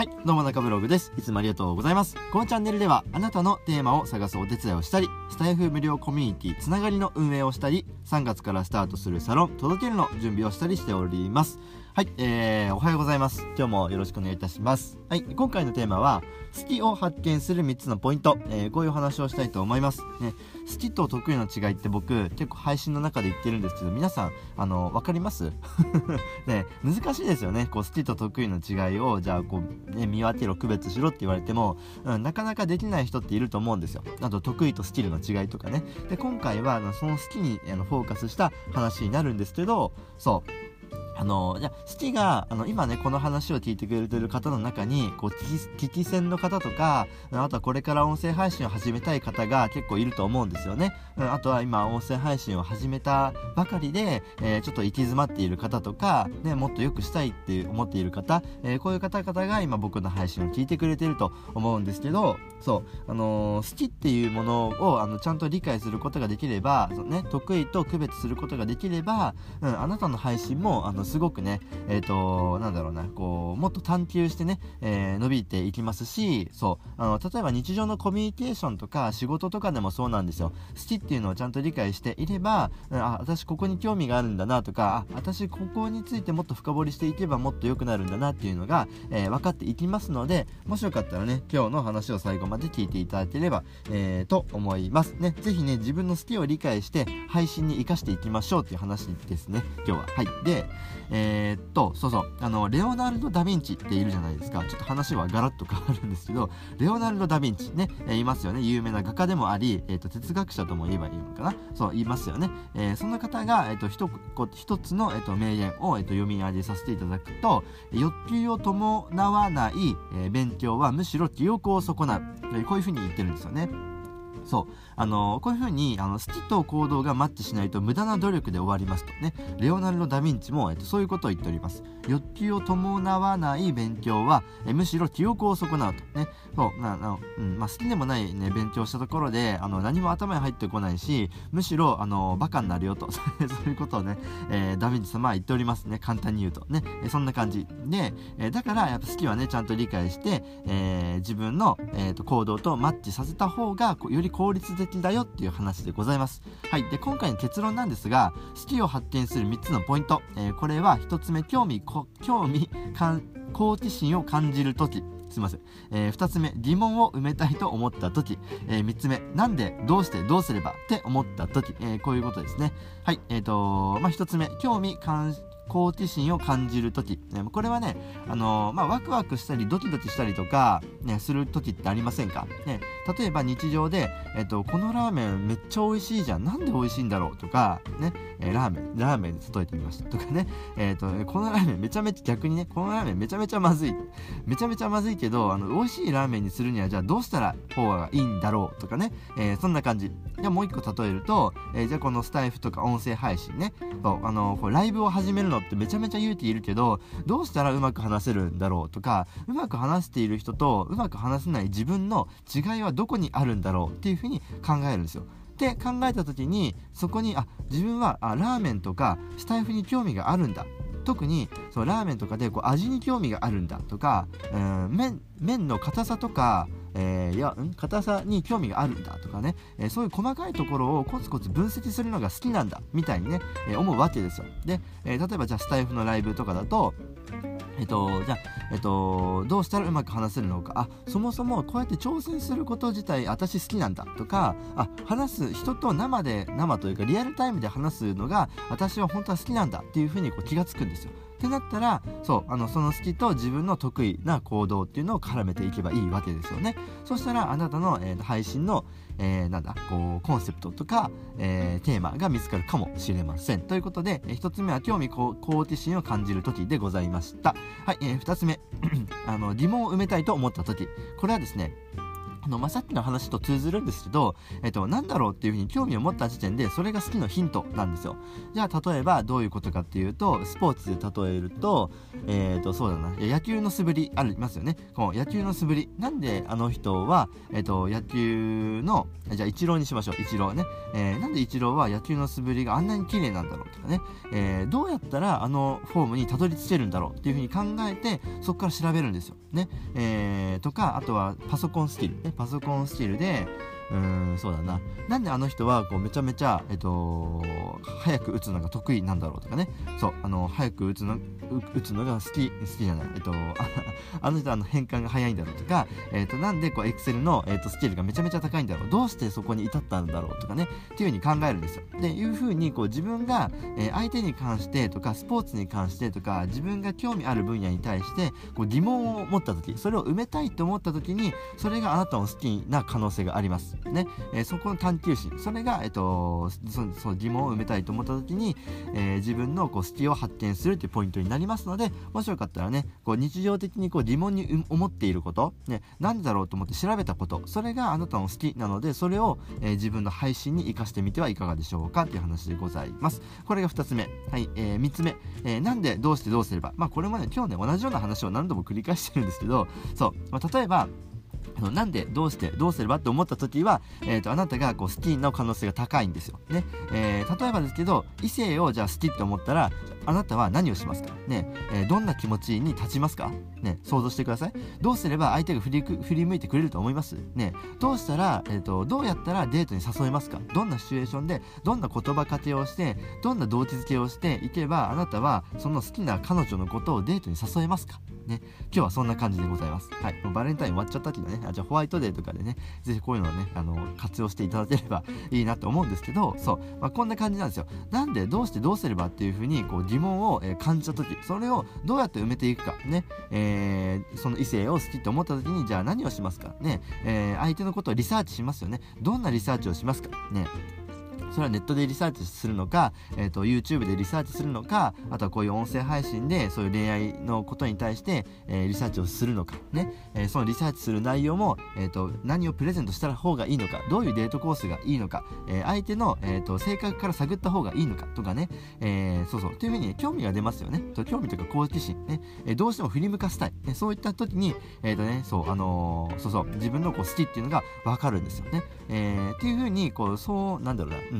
はい、どうも中ブログです。いつもありがとうございます。このチャンネルでは、あなたのテーマを探すお手伝いをしたり、スタイフ無料コミュニティつながりの運営をしたり、3月からスタートするサロン、届けるの準備をしたりしております。はい、えー、おはようございます。今日もよろしくお願いいたします。はい、今回のテーマは、好きを発見する3つのポイント、えー、こういうお話をしたいと思います。ね、好きと得意の違いって僕、結構配信の中で言ってるんですけど、皆さん、あの、わかります？ね、難しいですよね。こう、好きと得意の違いを、じゃあ、こう、ね、見分けろ、区別しろって言われても、うん、なかなかできない人っていると思うんですよ。あと、得意とスキルの違いとかね。で、今回は、その好きにあのフォーカスした話になるんですけど、そう、あの、じゃ好きが、あの、今ね、この話を聞いてくれてる方の中に、こう、聞き聞き戦の方とか、あとはこれから音声配信を始めたい方が結構いると思うんですよね。うん、あとは今、音声配信を始めたばかりで、えー、ちょっと行き詰まっている方とか、ね、もっと良くしたいって思っている方、えー、こういう方々が今僕の配信を聞いてくれてると思うんですけど、そう、あのー、好きっていうものを、あの、ちゃんと理解することができれば、そうね、得意と区別することができれば、うん、あなたの配信も、あの、すごくね、えっ、ー、と、なんだろうな、こう、もっと探求してね、えー、伸びていきますし、そう、あの、例えば日常のコミュニケーションとか仕事とかでもそうなんですよ。好きっていうのをちゃんと理解していれば、あ、私ここに興味があるんだなとか、あ、私ここについてもっと深掘りしていけばもっと良くなるんだなっていうのが、えー、分かっていきますので、もしよかったらね、今日の話を最後まで聞いていただければ、えー、と思います。ね、ぜひね、自分の好きを理解して配信に活かしていきましょうっていう話ですね、今日は。はい。で、えー、っと、そうそう、あの、レオナルド・ダ・ヴィンチっているじゃないですか。ちょっと話はガラッと変わるんですけど、レオナルド・ダ・ヴィンチね、え、いますよね。有名な画家でもあり、えー、っと、哲学者とも言えばいいのかな。そう、言いますよね。えー、そんな方が、えっと、一一つの、えっと、名言を、えっと、読み上げさせていただくと、欲求を伴わない、え、勉強はむしろ記憶を損なう。こういうふうに言ってるんですよね。そう。あのこういう風に、あの、好きと行動がマッチしないと無駄な努力で終わりますとね。レオナルド・ダ・ヴィンチも、えっと、そういうことを言っております。欲求を伴わない勉強は、えむしろ記憶を損なうと。ね。そう、な、な、うん、まあ、好きでもないね、勉強したところで、あの、何も頭に入ってこないし、むしろ、あの、バカになるよと。そういうことをね、えー、ダ・ヴィンチ様は言っておりますね。簡単に言うと。ね。えそんな感じ。で、えだから、やっぱ好きはね、ちゃんと理解して、えー、自分の、えっ、と、行動とマッチさせた方が、より効率的だよっていう話でございます。はい。で、今回の結論なんですが、好きを発見する3つのポイント。えー、これは1つ目、興味、興味、好奇心を感じるとき。すいません。えー、2つ目、疑問を埋めたいと思った時。えー、3つ目、なんで、どうして、どうすればって思った時。えー、こういうことですね。はい。えっ、ー、とまあ、1つ目、興味、関好奇心を感じる時、ね、これはね、あのー、まあ、ワクワクしたりドキドキしたりとか、ね、する時ってありませんか、ね、例えば日常で、えっと、このラーメンめっちゃ美味しいじゃん。なんで美味しいんだろうとか、ね、えー、ラーメン、ラーメンで例えてみましたとかね、えっ、と、このラーメンめちゃめちゃ逆にね、このラーメンめちゃめちゃまずい。めちゃめちゃまずいけど、あの、美味しいラーメンにするには、じゃあどうしたら方がいいんだろうとかね、えー、そんな感じ。じゃもう一個例えると、え、じゃあこのスタイフとか音声配信ね、そうあのこうライブを始めるのってめちゃめちゃ勇気いるけど、どうしたらうまく話せるんだろうとか、うまく話している人とうまく話せない自分の違いはどこにあるんだろうっていうふうに考えるんですよ。って考えた時にそこにあ自分はあラーメンとかスタイフに興味があるんだ特にそうラーメンとかでこう味に興味があるんだとか、うん麺麺の硬さとかえー、いや、ん硬さに興味があるんだとかね、えー、そういう細かいところをコツコツ分析するのが好きなんだみたいにね、えー、思うわけですよ。で、え例えばじゃあスタイフのライブとかだと、えっと、じゃあ、えっと、どうしたらうまく話せるのか、あ、そもそもこうやって挑戦すること自体私好きなんだとか、あ、話す、人と生で、生というかリアルタイムで話すのが私は本当は好きなんだっていうふうにこう気がつくんですよ。ってなったら、そう、あの、その好きと自分の得意な行動っていうのを絡めていけばいいわけですよね。そしたら、あなたの、えー、配信の、えー、なんだ、こう、コンセプトとか、えー、テーマが見つかるかもしれません。ということで、えー、一つ目は興味、好奇心を感じる時でございました。はい、えー、二つ目、あの、疑問を埋めたいと思った時。これはですね、あの、まあ、さっきの話と通ずるんですけど、えっと、なんだろうっていうふうに興味を持った時点で、それが好きのヒントなんですよ。じゃあ、例えば、どういうことかっていうと、スポーツで例えると、えっ、と、そうだな、野球の素振りありますよね。この野球の素振り。なんであの人は、えっ、と、野球の、じゃあ、イチローにしましょう。イチローね。えー、なんでイチローは野球の素振りがあんなに綺麗なんだろうとかね。えー、どうやったらあのフォームにたどり着けるんだろうっていうふうに考えて、そこから調べるんですよ。ね。えー、とか、あとはパソコンスキル。ね、パソコンスチールで、うん、そうだな。なんであの人は、こう、めちゃめちゃ、えっと、早く打つのが得意なんだろうとかね。そう、あの、早く打つの、打つのが好き、好きじゃない。えっと、あの人はあの変換が早いんだろうとか、えっと、なんで、こう、エクセルの、えっと、スキルがめちゃめちゃ高いんだろう。どうしてそこに至ったんだろうとかね。っていうふうに考えるんですよ。で、いうふうに、こう、自分が、えー、相手に関してとか、スポーツに関してとか、自分が興味ある分野に対して、こう、疑問を持った時、それを埋めたいと思った時に、それがあなたの好きな可能性があります。ね。えー、そこの探求心、それが、えっと、そその疑問を埋めたいと思った時に、えー、自分のこう好きを発見するというポイントになりますので、もしよかったらね、こう日常的にこう疑問に思っていること、ね、なんでだろうと思って調べたこと、それがあなたの好きなので、それを、えー、自分の配信に活かしてみてはいかがでしょうかという話でございます。これが2つ目。はい、えー、3つ目。えー、なんで、どうしてどうすれば。まあ、これもね、今日ね、同じような話を何度も繰り返してるんですけど、そう、まあ、例えば、なんでどうしてどうすればって思った時は、えーと、あなたがこう好きな可能性が高いんですよ。ね。えー、例えばですけど異性をじゃあ好きって思ったらあなたは何をしますか？ね、えー、どんな気持ちに立ちますか？ね。想像してください。どうすれば相手が振り振り向いてくれると思います？ね。どうしたら、えーと、どうやったらデートに誘えますか？どんなシチュエーションでどんな言葉かけをしてどんな動機づけをしていけばあなたはその好きな彼女のことをデートに誘えますか？ね今日はそんな感じでございます。はい。もうバレンタイン終わっちゃったけどね、あじゃあホワイトデーとかでね、ぜひこういうのをね、あの、活用していただければいいなと思うんですけど、そう、まあ、こんな感じなんですよ。なんで、どうしてどうすればっていうふうに、こう、疑問を、え、感じた時、それをどうやって埋めていくか、ね、えー、その異性を好きと思った時に、じゃあ何をしますか、ね、えー、相手のことをリサーチしますよね。どんなリサーチをしますか、ね、それはネットでリサーチするのか、えーと、YouTube でリサーチするのかあとはこういう音声配信でそういう恋愛のことに対して、えー、リサーチをするのかね、えー、そのリサーチする内容も、えーと、何をプレゼントした方がいいのかどういうデートコースがいいのか、えー、相手の、えーと、性格から探った方がいいのかとかね、えそうそう。というふうに、ね、興味が出ますよね。と興味というか好奇心。ね、えどうしても振り向かせたい、ね、そういった時にえっ、とねそうあのそうそう。自分のこう好きっていうのが分かるんですよね、えー、っていうふうにこうそうなんだろうな。うん。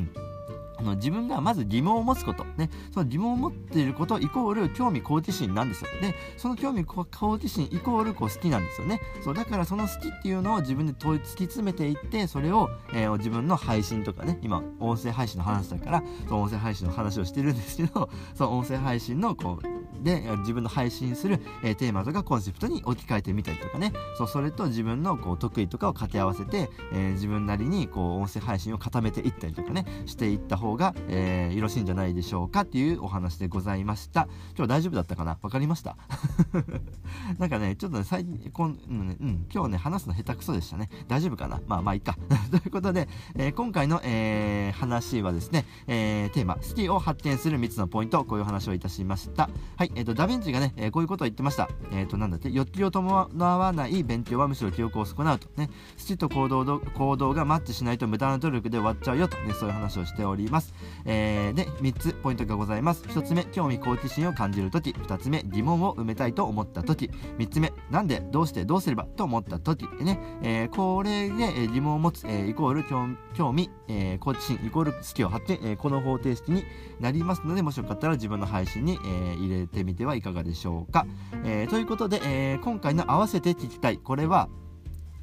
あの自分がまず疑問を持つこと、ね、その疑問を持っていることイコール興味好奇心なんですよ。で、その興味好奇心イコールこう好きなんですよね。そう、だからその好きっていうのを自分で問い突き詰めていって、それを、えー、自分の配信とかね、今、音声配信の話だから、その音声配信の話をしてるんですけど、その音声配信のこう、で自分の配信する、え、テーマとかコンセプトに置き換えてみたりとかね。そうそれと自分のこう得意とかを掛け合わせて、え、自分なりにこう音声配信を固めていったりとかね。していった方が、えー、よろしいんじゃないでしょうかっていうお話でございました。今日大丈夫だったかな？わかりました？なんかねちょっとね最近こん、うん、今日ね話すの下手くそでしたね。大丈夫かな？まあまあいいか。ということで、えー、今回の、えー、話はですね、え、テーマ好きを発見する3つのポイントこういう話をいたしました。はい。え、ー、と、ダヴィンチがね、えー、こういうことを言ってました。えっ、ー、と、なんだって、欲求を伴わない勉強はむしろ記憶を損なうと。ね、好きと行動行動がマッチしないと無駄な努力で終わっちゃうよと、ね、そういう話をしております。えー、で、3つポイントがございます。1つ目、興味好奇心を感じるとき。2つ目、疑問を埋めたいと思ったとき。3つ目、なんで、どうして、どうすればと思ったとき。ね、えー、これで、え疑問を持つ、えイコール興味、え好奇心、イコール好きを発見、えこの方程式になりますので、もしよかったら自分の配信に、え入れててみてはいいかがでしょうか。えー、ということで、えー、今回の合わせて聞きたい。これは、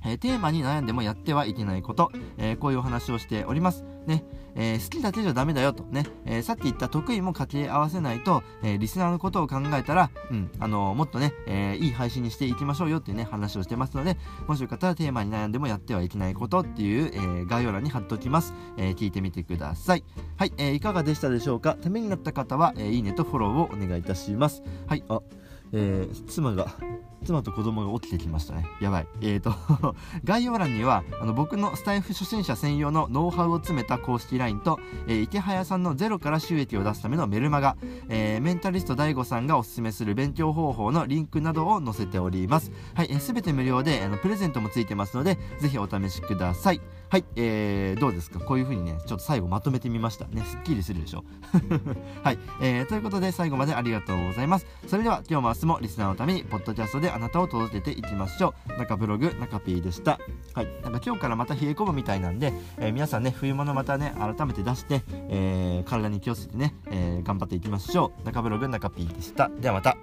えー、テーマに悩んでもやってはいけないこと、えこういうお話をしております。ね。えー、好きだけじゃダメだよとね、え、さっき言った得意も掛け合わせないと、え、リスナーのことを考えたら、うん、あのもっとね、えいい配信にしていきましょうよっていうね、話をしてますので、もしよかったらテーマに悩んでもやってはいけないことっていう、え概要欄に貼っておきます。え聞いてみてください。はい、えいかがでしたでしょうか？ためになった方は、えいいねとフォローをお願いいたします。はい、あ、え妻が妻と子供が起きてきましたね。やばい。えーと 概要欄にはあの僕のスタイフ初心者専用のノウハウを詰めた公式 LINE と、えー、池早さんのゼロから収益を出すためのメルマガ、えー、メンタリスト DAIGO さんがおすすめする勉強方法のリンクなどを載せております。はい、えー、全て無料であのプレゼントもついてますのでぜひお試しください。はい、えー、どうですか？こういう風にねちょっと最後まとめてみましたね。すっきりするでしょ？はい、えー、ということで最後までありがとうございます。それでは今日も明日もリスナーのためにポッドキャストであなたを届けていきましょう。中ブログ中 P でした。はい。なんか今日からまた冷え込むみたいなんで、えー、皆さんね冬物またね改めて出して、えー、体に気をつけてね、えー、頑張っていきましょう。中ブログ中 P でした。ではまた。